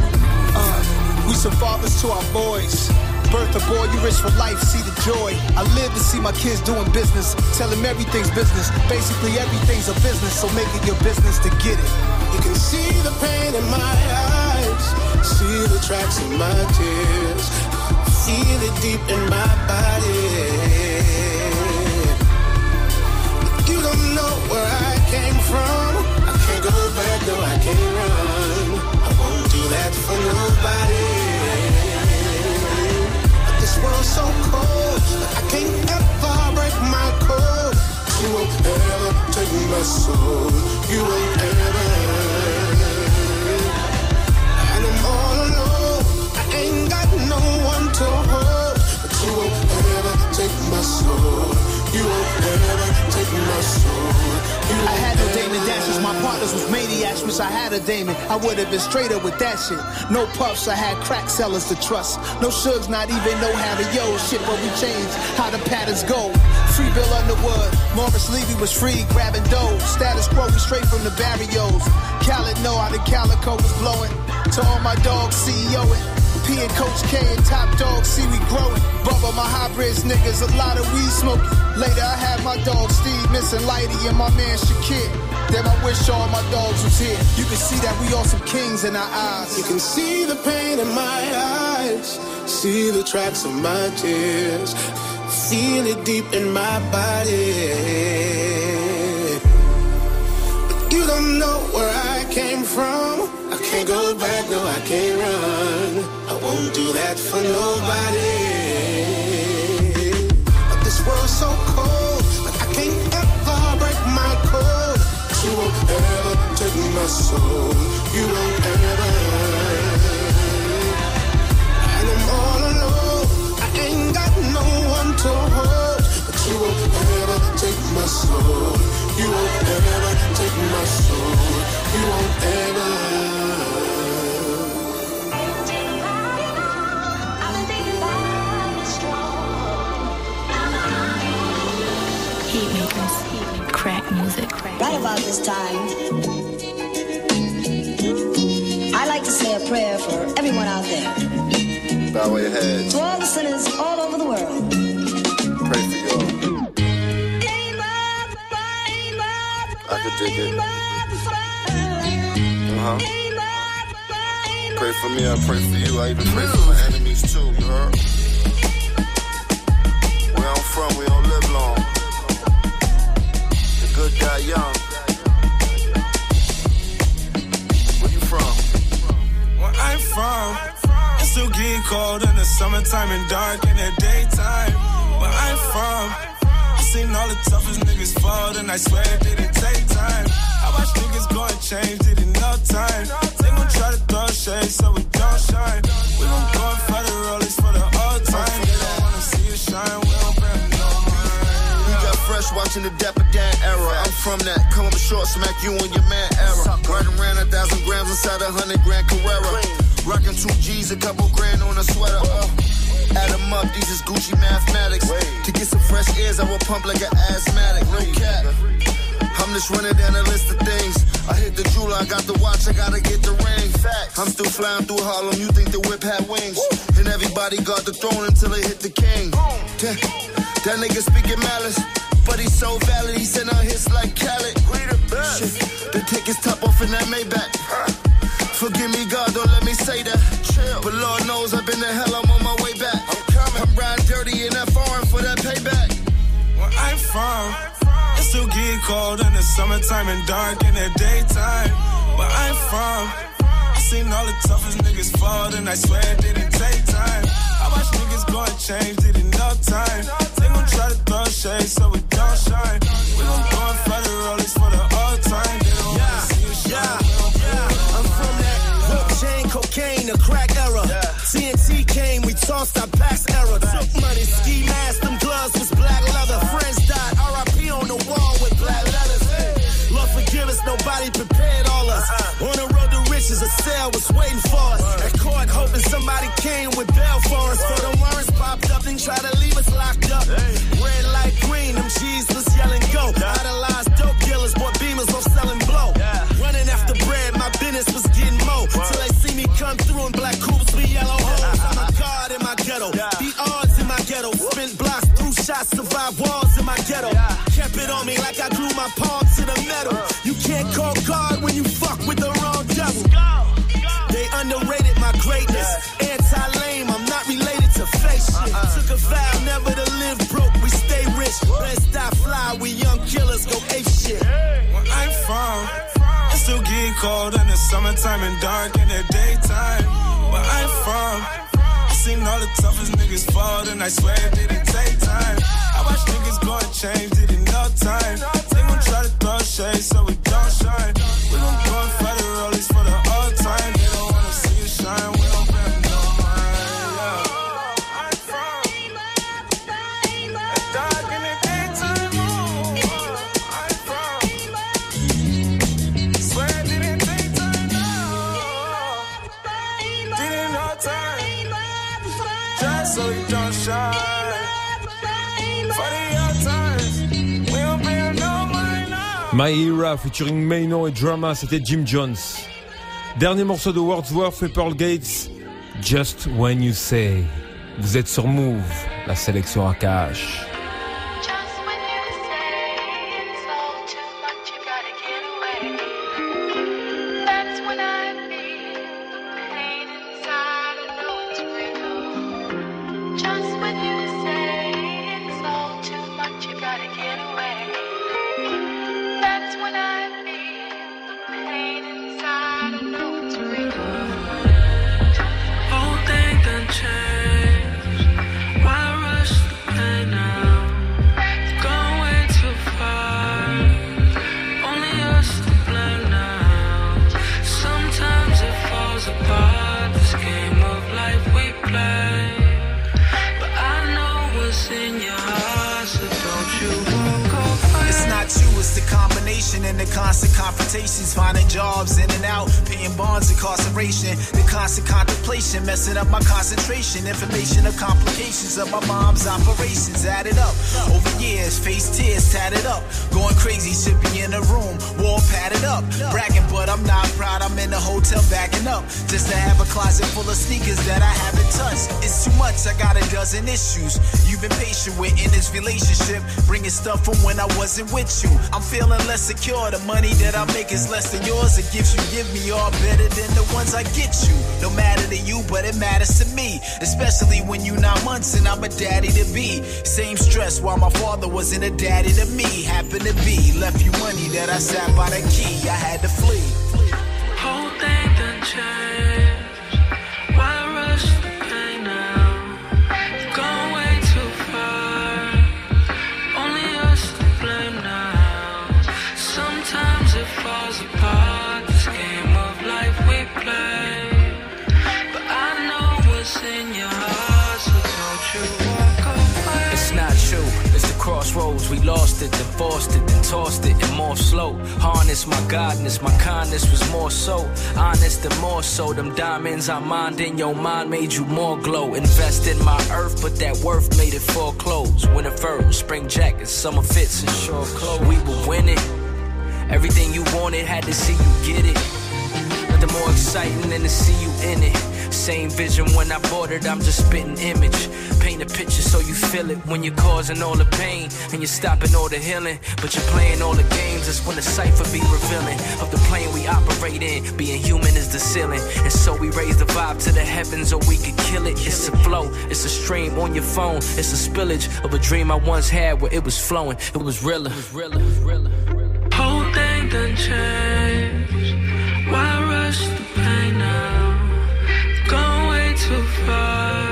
Uh, we some fathers to our boys. Birth a boy, you rich for life, see the joy. I live to see my kids doing business. Tell them everything's business. Basically, everything's a business, so make it your business to get it.
You can see the pain in my eyes, see the tracks in my tears, feel it deep in my body. You don't know where I came from. I can't go back, no, I can't run. I won't do that for nobody. But this world's so cold, I can't ever break my code. You won't ever take my soul. You won't ever. One to hold. But you won't ever take my soul. You won't ever take my soul. You
I had no Damon. Dashes, my partners was maniacs. Wish I had a Damon. I would have been straighter with that shit. No puffs, I had crack sellers to trust. No shugs, not even know how to yo shit, but we changed how the patterns go. Free Bill Underwood, Morris Levy was free, grabbing dough. Status quo, we straight from the barrios. Khaled know how the calico was blowing. To all my dogs, CEO it. P and Coach K and Top Dog, see we growing. Bubba, my hybrids niggas, a lot of weed smoking. Later, I had my dog Steve, missing Lighty, and my man Shakir. Damn, I wish all my dogs was here. You can see that we all some kings in our eyes.
You can see the pain in my eyes, see the tracks of my tears, feel it deep in my body. But you don't know where I came from. I can't go back, no, I can't run. Won't do that for nobody. But this world's so cold, but I can't ever break my code. You won't ever take my soul. You won't ever. And I'm all alone. I ain't got no one to hold. But you won't ever take my soul. You won't ever take my soul. You won't ever.
About this time, I like to say a prayer for everyone out there.
Bow your heads.
To all the sinners all over the world.
Pray for y'all. I could dig it. Uh huh. Pray for me, I pray for you. I even pray for my enemies too, you heard? Where I'm from, we don't live long. The good die young.
I'm from, it still get cold in the summertime and dark in the daytime. Where I'm from, I seen all the toughest niggas fall, and I swear it didn't take time. I watch niggas go and change it in no time. They gon' try to throw shade so we don't shine. We gon' go the rollies for the
fresh watching the Dapper Dan era. I'm from that. Come up short, smack you on your man era. Right around a thousand grams inside a hundred grand Carrera. Rocking two G's, a couple grand on a sweater. Uh. Add 'em up, these is Gucci mathematics. To get some fresh airs, I will pump like an asthmatic. No cap. I'm just running down a list of things. I hit the jeweler, I got the watch, I gotta get the ring. I'm still flying through Harlem, you think the whip had wings. And everybody got the throne until it hit the king. That, that nigga speaking malice, but he's so valid, he sent out hits like Khaled. Shit, the tickets top off in that Maybach. Forgive me, God, don't let me say that. Chill. But Lord knows I've been to hell, I'm on my way back. I'm coming. I'm riding dirty in that foreign for that payback.
Where I'm from, it still get cold in the summertime and dark in the daytime. Where I'm from, I seen all the toughest niggas fall, and I swear it didn't take time. I watch niggas go and change it in no time. They gon' try to throw shade so we don't shine. We gon' go and fight the rollies for the old time. Yeah, see us.
I'm from that hook chain, cocaine, the crack era. TNT came, we tossed our past era. Took money, ski me like I glue my palm to the metal. You can't call God when you fuck with the wrong devil. They underrated my greatness. Anti-lame, I'm not related to fake shit. Took a vow never to live broke. We stay rich. Best I fly, we young killers go ape shit.
Where I'm from, it still get cold in the summertime and dark in the daytime. Where I'm from, I seen all the toughest niggas fall, and I swear it didn't take time. I watch niggas go and change, did in no time. They gon' try to throw shade so we don't shine. We gon'
My Era featuring Maino et Drama, c'était Jim Jones. Dernier morceau de Wordsworth et Pearl Gates, Just When You Say. Vous êtes sur Move, la sélection à cash.
That's
constant confrontations. Finding jobs in and out, paying bonds, incarceration. The constant contemplation, messing up my concentration. Information of complications of my mom's operations added up. Over years, face tears tatted up. Going crazy, should be in a room, wall padded up. Bragging, but I'm not proud, I'm in the hotel backing up. Just to have a closet full of sneakers that I haven't touched. It's too much, I got a dozen issues. You've been patient with in this relationship, bringing stuff from when I wasn't with you. I'm feeling less secure. The money that I make is less than yours. The gifts you give me are better than the ones I get you. No matter to you, but it matters to me. Especially when you nine months and I'm a daddy to be. Same stress while my father wasn't a daddy to me. Happened to be. Left you money that I sat by the key. I had to flee.
Whole thing done changed. It,
then forced it, then tossed it, and more slow. Harness my godness, my kindness was more so. Honest and more so. Them diamonds I mined in your mind made you more glow. Invest in my earth, but that worth made it foreclose. Winter fur, spring jackets, summer fits, and short clothes. We were winning. Everything you wanted, had to see you get it. Nothing more exciting than to see you in it. Same vision when I bought it, I'm just spitting image. Paint a picture so you feel it when you're causing all the pain and you're stopping all the healing. But you're playing all the games, that's when the cipher be revealing. Of the plane we operate in, being human is the ceiling. And so we raise the vibe to the heavens or we could kill it. It's a flow, it's a stream on your phone, it's a spillage of a dream I once had where it was flowing. It was realer. It was realer. It was realer.
Whole thing done changed. Why Too far.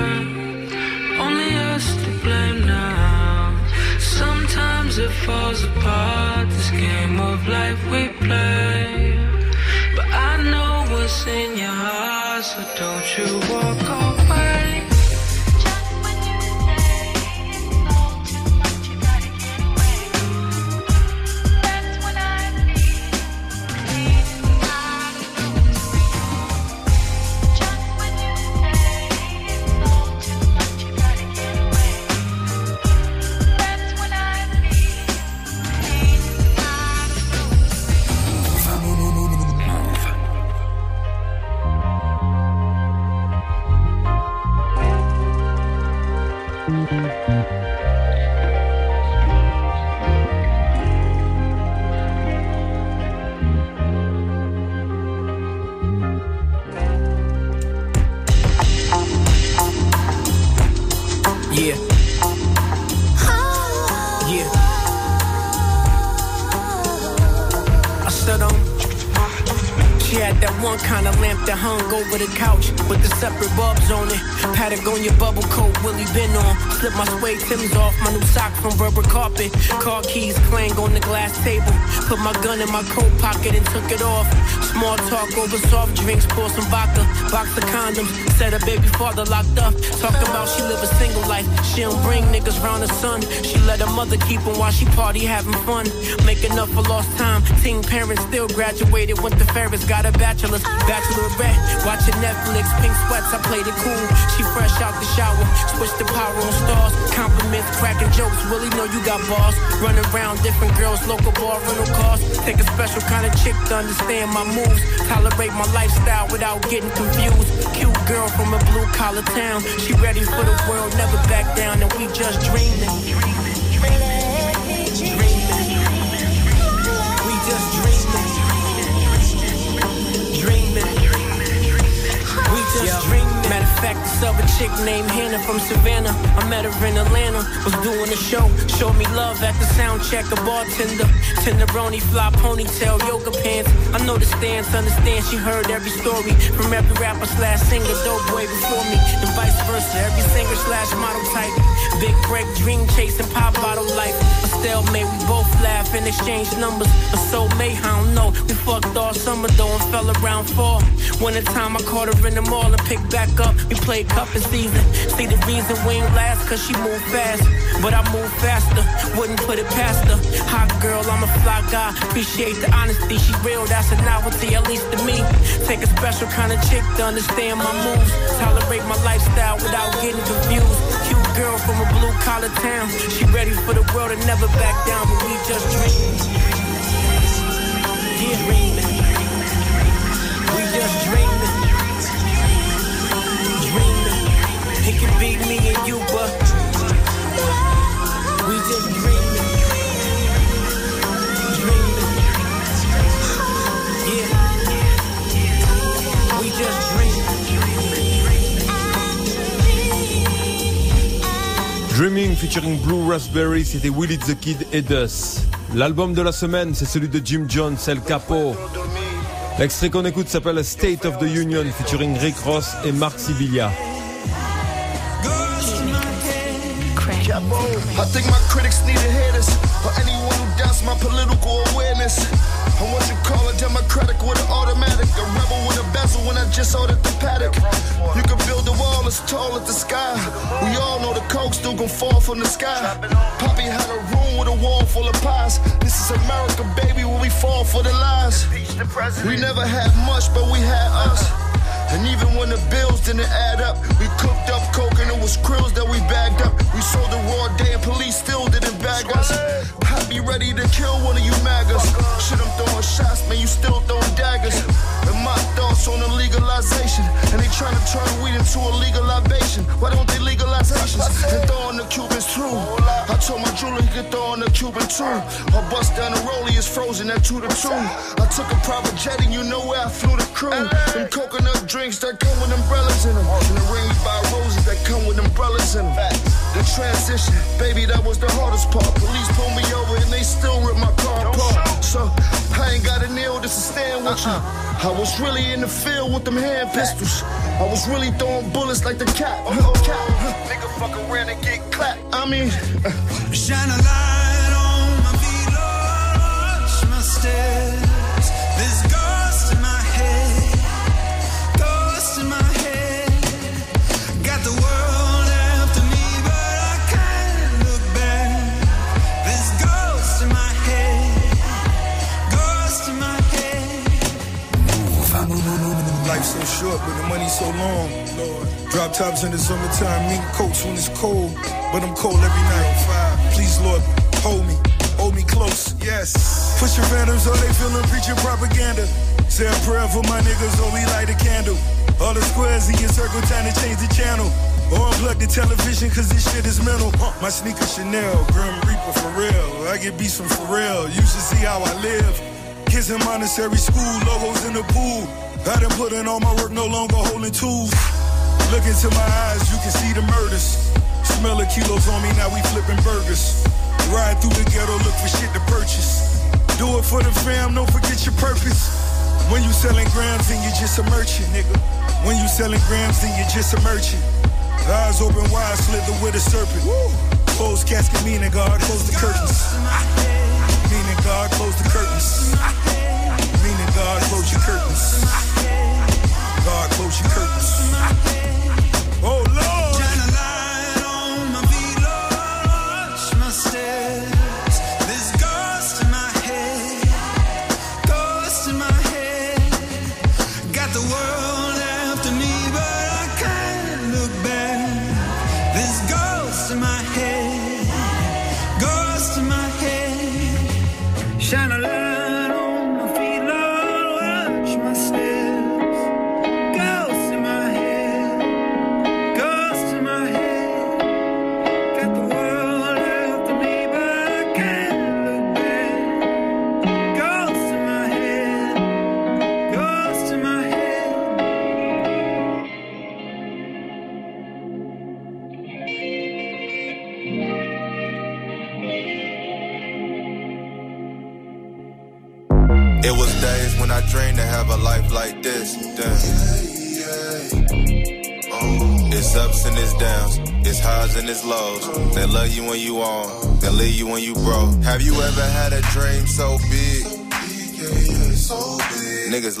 Only us to blame now. Sometimes it falls apart. This game of life we play. But I know what's in your heart, so don't you walk away.
Had that one kind of lamp that hung over the couch with the separate bulbs on it. Patagonia bubble coat, Willie been on. Slip my suede Timbs off, my new sock from rubber carpet. Car keys clang on the glass table. Put my gun in my coat pocket and took it off. Small talk over soft drinks, pour some vodka. Box of condoms, said her baby father locked up. Talk about she live a single life. She don't bring niggas round the sun. She let her mother keep him while she party having fun. Making up for lost time. Teen parents still graduated, went to Ferris, got a bachelor's. Bachelorette, watching Netflix, pink sweats, I played it cool. She fresh out the shower, switch the power on stars. Compliments, cracking jokes, really know you got balls. Run around different girls, local bar, rental cars. Take a special kind of chick to understand my moves. Tolerate my lifestyle without getting confused. Cute girl from a blue collar town. She ready for the world, never back down, and we just dreaming. Matter of this chick named Hannah from Savannah. I met her in Atlanta. Was doing a show. Showed me love at the sound check. A bartender. Tenderoni, fly ponytail, yoga pants. I know the stance, understand she heard every story from every rapper slash singer, dope boy before me, and vice versa. Every singer slash model type. Big break, dream chasing, pop bottle life. A stalemate, we both laugh and exchange numbers. A soulmate, I don't know. We fucked all summer though and fell around fall. Winter time, I caught her in the mall and picked back up. We played cup and season. See the reason we ain't last, cause she moved fast. But I move faster, wouldn't put it past her. Hot girl, I'm a fly guy. Appreciate the honesty, she real, that's a novelty, at least to me. Take a special kind of chick to understand my moves. Tolerate my lifestyle without getting confused. Cute girl from a blue collar town. She ready for the world and never back down, but we just dreaming. Dreaming. We just dreaming. Dreaming. It could be me and you, but we just. Dreaming. Dreaming
featuring Blue Raspberry, c'était Willie the Kid et Dust. L'album de la semaine, c'est celui de Jim Jones, El Capo. L'extrait qu'on écoute s'appelle State of the Union featuring Rick Ross et Mark Sibilia.
I think my critics need to hear this, or anyone who doubts my political awareness. I'm what you call a democratic with an automatic, a rebel with a bezel when I just ordered the Patek. You can build a wall as tall as the sky. We all know the coke still gon' fall from the sky. Poppy had a room with a wall full of pies. This is America, baby, where we fall for the lies. We never had much, but we had us. And even when the bills didn't add up, we cooked up coke and it was krills that we bagged up. We sold the raw day and police still didn't bag us. I'd be ready to kill one of you magas. Shit, I'm throwing shots, man, you still throwing daggers. And my thoughts on the legalization. And they trying to turn weed into a legal libation. Why don't they legalize Haitians and throw in the Cubans too? I told my jeweler he could throw in the Cuban too. Or bust down the rollie is frozen at two to two. I took a private jet and you know where I flew the crew. Them coconut drinks that come with umbrellas in them. And the ring we buy roses that come with umbrellas in them. The transition, baby, that was the hardest part. Police pulled me over and they still ripped my car apart. So I ain't got a nail to stand with you. I was really in the field with them hand pistols. I was really throwing bullets like the cat. Nigga fuck around and get clapped. I mean,
Shine a light
Short, but the money's so long. Lord. Drop tops in the summertime, mink coats when it's cold. But I'm cold every night. Please, Lord, hold me, hold me close. Yes. Push your phantoms, all they feeling preaching propaganda. Say a prayer for my niggas, we light a candle. All the squares in your circle, time to change the channel. Or unplug the television, cause this shit is mental. My sneaker Chanel, Grim Reaper for real. I get beats from Pharrell, you should see how I live. Kids in Montessori school, logos in the pool. I done put in all my work, no longer holding tools. Look into my eyes, you can see the murders. Smell the kilos on me, now we flipping burgers. Ride through the ghetto, look for shit to purchase. Do it for the fam, don't forget your purpose. When you selling grams, then you just a merchant, nigga. When you selling grams, then you just a merchant. Eyes open wide, slither with a serpent. Close casket, meaning God, close the curtains. Meaning God, close the curtains. Meaning God, close your curtains. God,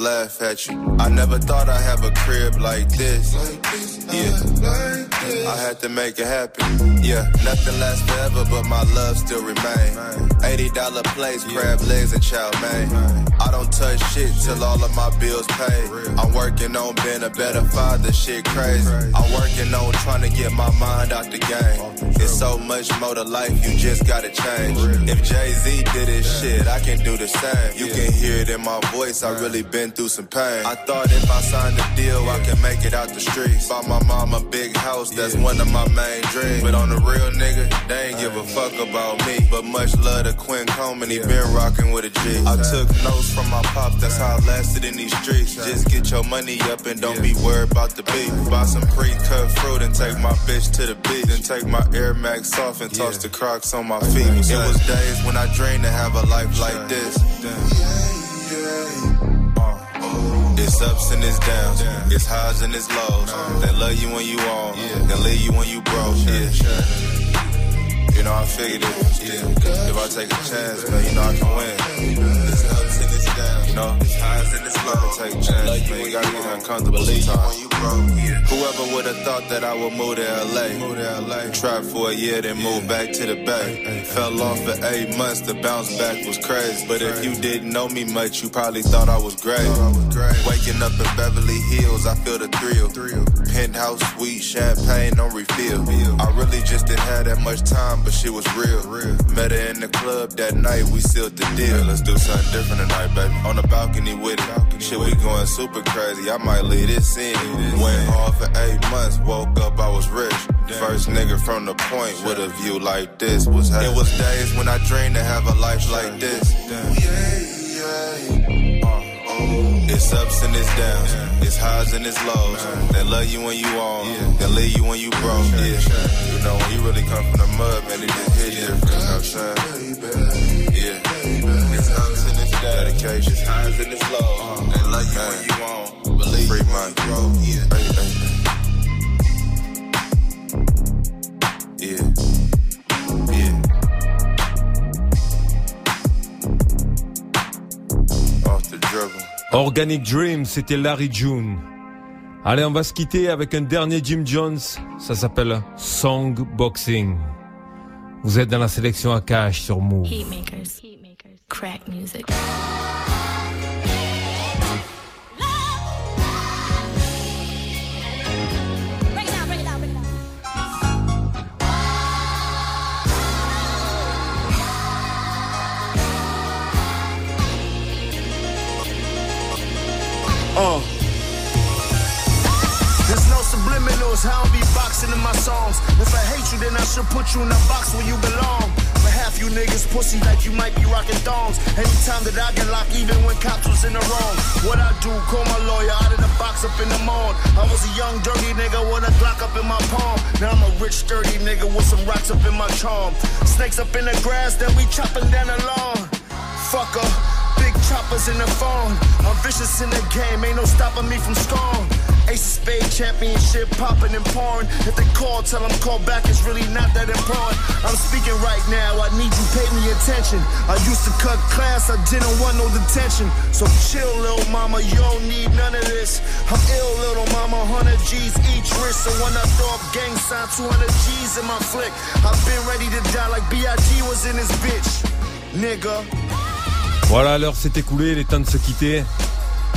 laugh at you. I never thought I'd have a crib like this. Yeah. I had to make it happen. Yeah, nothing lasts forever, but my love still remains. $80 plates, crab legs, and chow mein. Don't touch shit till all of my bills paid. I'm working on being a better father, shit crazy. I'm working on trying to get my mind out the game. It's so much more to life, you just gotta change. If Jay Z did his shit, I can do the same. You can hear it in my voice, I really been through some pain. I thought if I signed a deal, I could make it out the streets. Bought my mom a big house, that's one of my main dreams. But on the real nigga, they ain't give a fuck about me. But much love to Quinn Coleman, he been rocking with a G. I took notes from my pops, that's how I lasted in these streets. Just get your money up and don't be worried about the beat. Buy some pre-cut fruit and take my bitch to the beach. Then take my Air Max off and toss the Crocs on my feet. It was days when I dreamed to have a life like this. Uh, it's ups and it's downs, it's highs and it's lows. They love you when you on, they leave you when you broke. Yeah. You know, I figured it. Yeah. If I take a chance, man, you know I can win. It's ups and it's downs, you know. It's highs and it's lows. Take man. You gotta get uncomfortable sometimes. Whoever would have thought that I would move to LA. Move to LA. Tried for a year, then moved back to the Bay. Fell off for eight months, the bounce back was crazy. But if you didn't know me much, you probably thought I was great. Waking up in Beverly Hills, I feel the thrill. Penthouse suite, champagne on refill. I really just didn't have that much time, but she was real. Met her in the club that night, we sealed the deal. Let's do something different tonight, baby. On the balcony with it. Shit, we going super crazy. I might leave this in. Went hard for eight months, woke up, I was rich. First nigga from the point with a view like this was It was days when I dreamed to have a life like this. Uh, oh. It's ups and it's downs, it's highs and it's lows. They love you when you on, they leave you when you broke. Yeah, you know when you really come from the mud, man, it just hit different. You know what I'm saying? Yeah, it's ups and it's downs, dedication, it's highs and it's lows. They love you when you on, believe free mind, bro. Yeah, hey, hey. Yeah. Yeah. Off the dribble.
Organic Dream, c'était Larry June. Allez, on va se quitter avec un dernier Jim Jones. Ça s'appelle Song Boxing. Vous êtes dans la sélection à cash sur Move.
Heatmakers. Crack music.
Uh. There's no subliminals, how I be boxing in my songs. If I hate you, then I should put you in a box where you belong. Niggas pussy like you might be rocking thongs. Anytime that I get locked, even when cops was in the wrong. What I do, call my lawyer out of the box up in the morning. I was a young dirty nigga with a Glock up in my palm. Now I'm a rich dirty nigga with some rocks up in my charm. Snakes up in the grass, then we chopping down the lawn. Fucker. Big
choppers in the phone. I'm vicious in the game, ain't no stopping me from scoring. Ace of Spade championship popping and pouring. If they call, tell them call back, it's really not that important. I'm speaking right now, I need you pay me attention. I used to cut class, I didn't want no detention. So chill, little mama, you don't need none of this. I'm ill, little mama, 100 G's each wrist. So when I throw up gang sign, 200 G's in my flick. I've been ready to die like B.I.G. was in this bitch. Nigga.
Voilà, l'heure s'est écoulée, il est temps de se quitter.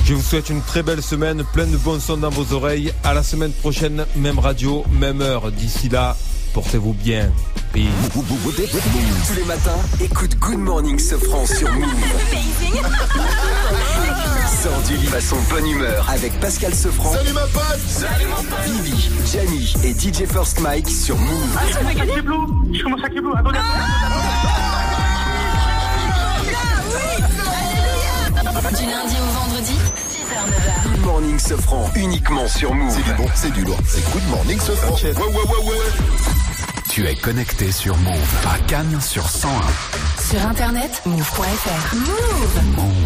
Je vous souhaite une très belle semaine, plein de bons sons dans vos oreilles. À la semaine prochaine, même radio, même heure. D'ici là, portez-vous bien. Peace.
Tous les matins, écoute Good Morning Sofran sur Move. Sors du lit façon bonne humeur avec Pascal Sofran.
Salut ma pote
Salut mon pote Vivi, Jamie et DJ First Mike sur Move.
Ah, je commence à Kid Blue. Je commence à Blue. Attendez,
Du lundi au vendredi, 6h-9h.
Good Morning Sofran, uniquement sur Move.
C'est du bon, c'est du lourd. C'est Good Morning Sofran.
Ouais, ouais, ouais, ouais.
Tu es connecté sur Move à Cannes sur 101.
Sur internet, move.fr. Move.
Move.